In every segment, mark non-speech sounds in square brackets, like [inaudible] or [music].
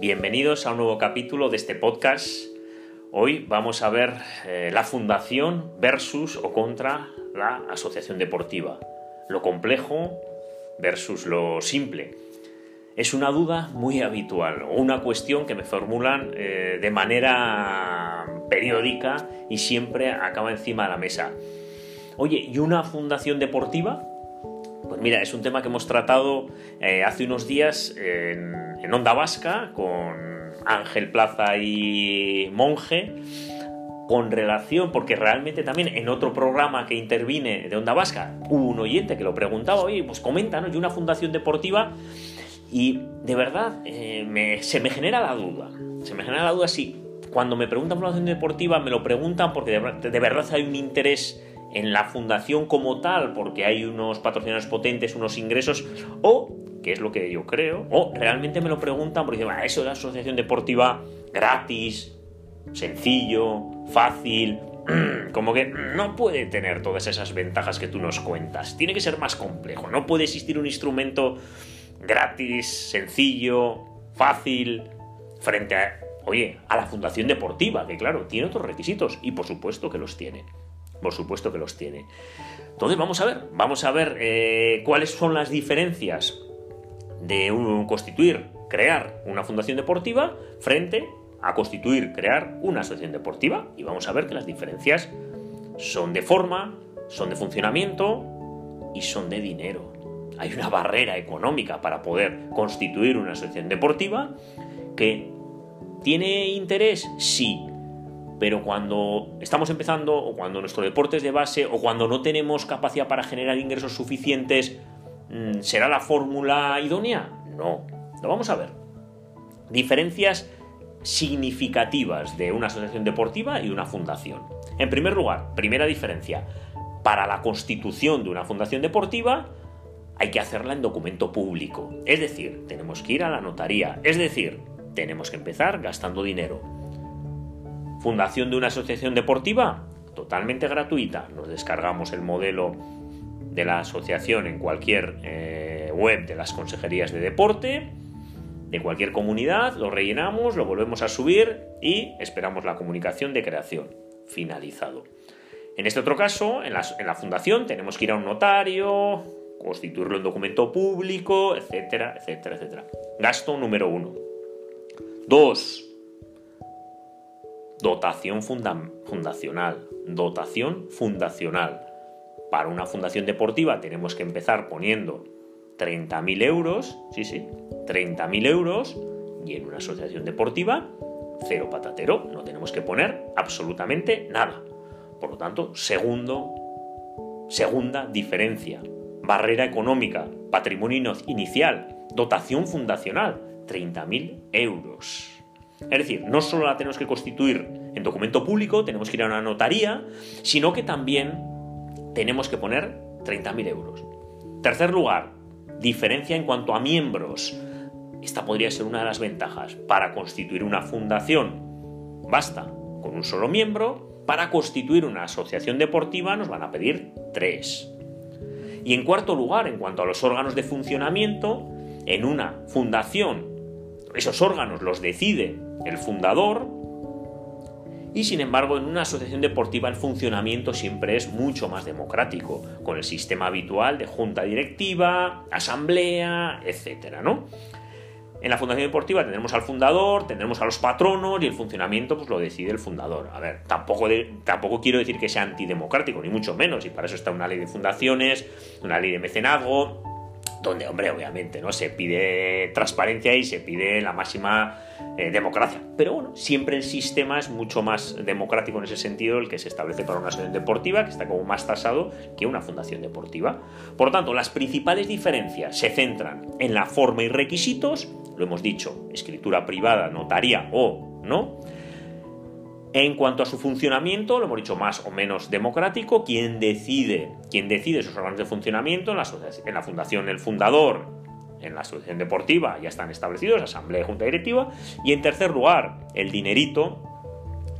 Bienvenidos a un nuevo capítulo de este podcast. Hoy vamos a ver eh, la fundación versus o contra la asociación deportiva. Lo complejo versus lo simple. Es una duda muy habitual o una cuestión que me formulan eh, de manera periódica y siempre acaba encima de la mesa. Oye, ¿y una fundación deportiva? Pues mira, es un tema que hemos tratado eh, hace unos días en, Onda Vasca con Ángel Plaza y Monje con relación, porque realmente también en otro programa que intervine de Onda Vasca hubo un oyente que lo preguntaba, oye, pues coméntanos, y una fundación deportiva, y de verdad eh, se me genera la duda, se me genera la duda si cuando me preguntan fundación deportiva me lo preguntan porque de verdad hay un interés en la fundación como tal, porque hay unos patrocinadores potentes, unos ingresos, o, que es lo que yo creo, o realmente me lo preguntan porque dicen, eso es la asociación deportiva gratis, sencillo, fácil, [clears throat] como que no puede tener todas esas ventajas que tú nos cuentas, tiene que ser más complejo, no puede existir un instrumento gratis, sencillo, fácil, frente a, oye, a la fundación deportiva, que claro, tiene otros requisitos, y por supuesto que los tiene. Por supuesto que los tiene. Entonces vamos a ver, vamos a ver eh, cuáles son las diferencias de un, constituir, crear una fundación deportiva frente a constituir, crear una asociación deportiva. Y vamos a ver que las diferencias son de forma, son de funcionamiento y son de dinero. Hay una barrera económica para poder constituir una asociación deportiva que tiene interés, sí, pero cuando estamos empezando o cuando nuestro deporte es de base o cuando no tenemos capacidad para generar ingresos suficientes, mm, ¿será la fórmula idónea? No, lo vamos a ver. Diferencias significativas de una asociación deportiva y una fundación. En primer lugar, primera diferencia, para la constitución de una fundación deportiva hay que hacerla en documento público. Es decir, tenemos que ir a la notaría. Es decir, tenemos que empezar gastando dinero fundación de una asociación deportiva, totalmente gratuita. Nos descargamos el modelo de la asociación en cualquier eh, web de las consejerías de deporte, de cualquier comunidad, lo rellenamos, lo volvemos a subir y esperamos la comunicación de creación. Finalizado. En este otro caso, en la, fundación, tenemos que ir a un notario, constituirlo en documento público, etcétera, etcétera, etcétera. Gasto número uno. Dos, Dotación fundacional. Dotación fundacional. Para una fundación deportiva tenemos que empezar poniendo 30.000 euros, sí, sí, 30.000 euros, y en una asociación deportiva, cero patatero, no tenemos que poner absolutamente nada. Por lo tanto, segundo, segunda diferencia. Barrera económica, patrimonio inicial, dotación fundacional, 30.000 euros. Es decir, no solo la tenemos que constituir en documento público, tenemos que ir a una notaría, sino que también tenemos que poner 30.000 euros. Tercer lugar, diferencia en cuanto a miembros. Esta podría ser una de las ventajas. Para constituir una fundación basta con un solo miembro. Para constituir una asociación deportiva nos van a pedir tres. Y en cuarto lugar, en cuanto a los órganos de funcionamiento, en una fundación, esos órganos los decide el fundador, y sin embargo en una asociación deportiva el funcionamiento siempre es mucho más democrático, con el sistema habitual de junta directiva, asamblea, etcétera, ¿no? En la fundación deportiva tendremos al fundador, tendremos a los patronos y el funcionamiento pues lo decide el fundador. A ver, tampoco, tampoco quiero decir que sea antidemocrático, ni mucho menos, y para eso está una ley de fundaciones, una ley de mecenazgo, donde, hombre, obviamente, ¿no? Se pide transparencia y se pide la máxima eh, democracia. Pero bueno, siempre el sistema es mucho más democrático en ese sentido, el que se establece para una asociación deportiva, que está como más tasado que una fundación deportiva. Por lo tanto, las principales diferencias se centran en la forma y requisitos, lo hemos dicho, escritura privada, notaría o no, en cuanto a su funcionamiento, lo hemos dicho más o menos democrático, ¿quién decide, quién decide esos órganos de funcionamiento? En la, en la fundación, el fundador, en la asociación deportiva ya están establecidos, asamblea y junta directiva. Y en tercer lugar, el dinerito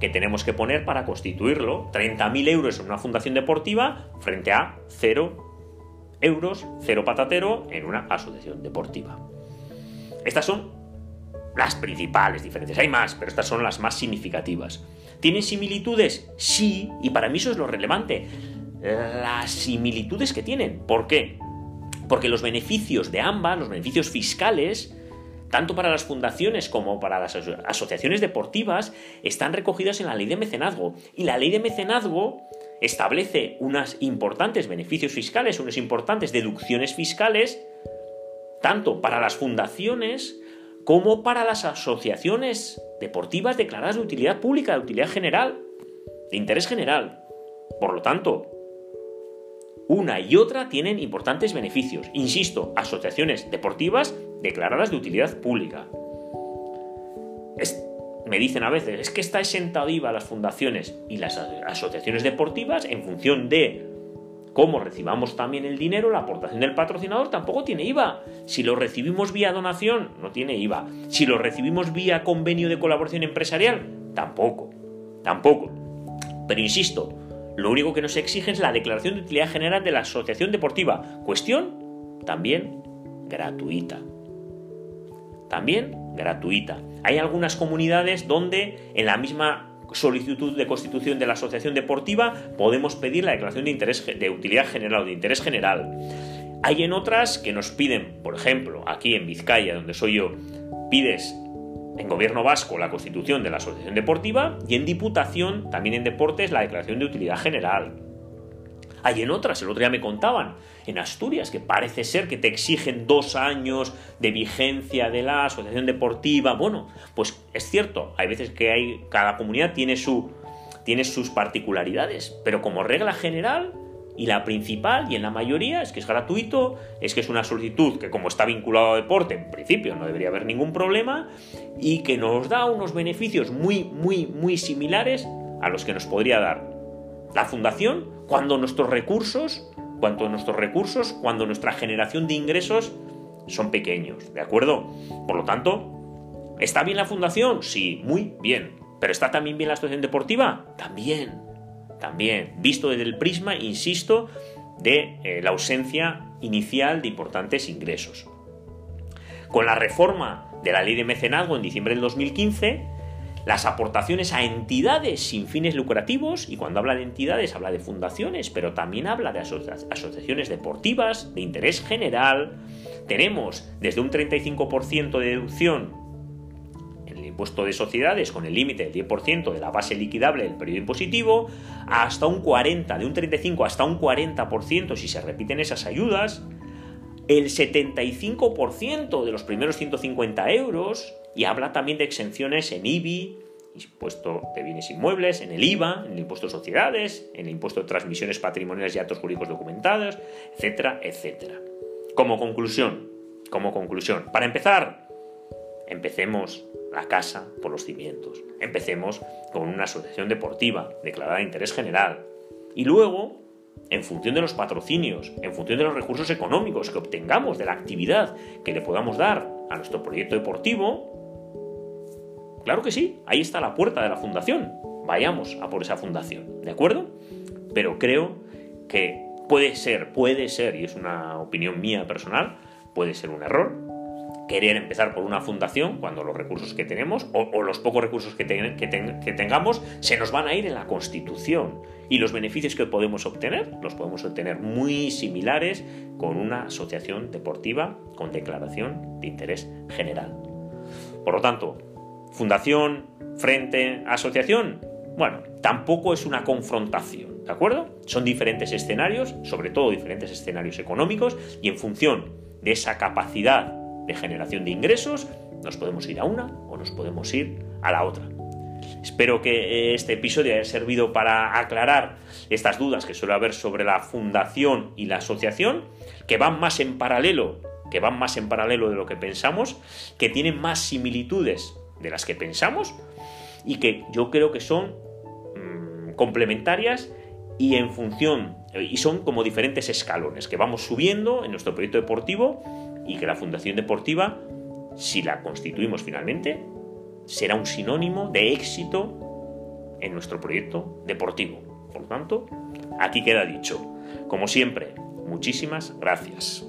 que tenemos que poner para constituirlo, 30.000 euros en una fundación deportiva frente a 0 euros, cero patatero en una asociación deportiva. Estas son las principales diferencias. Hay más, pero estas son las más significativas. ¿Tienen similitudes? Sí, y para mí eso es lo relevante. Las similitudes que tienen. ¿Por qué? Porque los beneficios de ambas, los beneficios fiscales, tanto para las fundaciones como para las asociaciones deportivas, están recogidos en la ley de mecenazgo. Y la ley de mecenazgo establece unos importantes beneficios fiscales, unas importantes deducciones fiscales, tanto para las fundaciones como para las asociaciones deportivas declaradas de utilidad pública, de utilidad general, de interés general. Por lo tanto, una y otra tienen importantes beneficios. Insisto, asociaciones deportivas declaradas de utilidad pública. me dicen a veces, es que está exenta IVA las fundaciones y las asociaciones deportivas en función de cómo recibamos también el dinero, la aportación del patrocinador tampoco tiene IVA. Si lo recibimos vía donación, no tiene IVA. Si lo recibimos vía convenio de colaboración empresarial, tampoco. Tampoco. Pero insisto, lo único que nos exigen es la declaración de utilidad general de la asociación deportiva. Cuestión también gratuita. También gratuita. Hay algunas comunidades donde en la misma solicitud de constitución de la asociación deportiva podemos pedir la declaración de, interés, de utilidad general o de interés general. Hay en otras que nos piden, por ejemplo, aquí en Vizcaya, donde soy yo, pides en gobierno vasco la constitución de la asociación deportiva y en diputación, también en deportes, la declaración de utilidad general. Hay en otras, el otro día me contaban, en Asturias, que parece ser que te exigen dos años de vigencia de la asociación deportiva. Bueno, pues es cierto, hay veces que hay, cada comunidad tiene, su, tiene sus particularidades, pero como regla general, y la principal, y en la mayoría, es que es gratuito, es que es una solicitud que como está vinculado a deporte, en principio no debería haber ningún problema, y que nos da unos beneficios muy, muy, muy similares a los que nos podría dar la fundación cuando nuestros recursos, cuando nuestros recursos, cuando nuestra generación de ingresos son pequeños, ¿de acuerdo? Por lo tanto, ¿está bien la fundación? Sí, muy bien. ¿Pero está también bien la asociación deportiva? También también, visto desde el prisma, insisto, de eh, la ausencia inicial de importantes ingresos. Con la reforma de la ley de mecenazgo en diciembre del 2015, las aportaciones a entidades sin fines lucrativos, y cuando habla de entidades habla de fundaciones, pero también habla de asociaciones deportivas, de interés general, tenemos desde un 35% de deducción impuesto de sociedades con el límite del 10% de la base liquidable del periodo impositivo, hasta un 40, de un 35 hasta un 40% si se repiten esas ayudas, el 75% de los primeros 150 euros, y habla también de exenciones en IBI, impuesto de bienes inmuebles, en el IVA, en el impuesto de sociedades, en el impuesto de transmisiones patrimoniales y actos jurídicos documentados, etcétera, etcétera. Como conclusión, como conclusión, para empezar, empecemos la casa por los cimientos. Empecemos con una asociación deportiva declarada de interés general. Y luego, en función de los patrocinios, en función de los recursos económicos que obtengamos de la actividad que le podamos dar a nuestro proyecto deportivo, claro que sí, ahí está la puerta de la fundación. Vayamos a por esa fundación, ¿de acuerdo? Pero creo que puede ser, puede ser, y es una opinión mía personal, puede ser un error querer empezar por una fundación cuando los recursos que tenemos o, los pocos recursos que, que, tengamos se nos van a ir en la constitución y los beneficios que podemos obtener los podemos obtener muy similares con una asociación deportiva con declaración de interés general. Por lo tanto, fundación frente asociación, bueno, tampoco es una confrontación, ¿de acuerdo? Son diferentes escenarios, sobre todo diferentes escenarios económicos y en función de esa capacidad de generación de ingresos, nos podemos ir a una o nos podemos ir a la otra. Espero que este episodio haya servido para aclarar estas dudas que suele haber sobre la fundación y la asociación, que van más en paralelo, que van más en paralelo de lo que pensamos, que tienen más similitudes de las que pensamos y que yo creo que son mm, complementarias y en función y son como diferentes escalones que vamos subiendo en nuestro proyecto deportivo y que la Fundación Deportiva, si la constituimos finalmente, será un sinónimo de éxito en nuestro proyecto deportivo. Por tanto, aquí queda dicho. Como siempre, muchísimas gracias.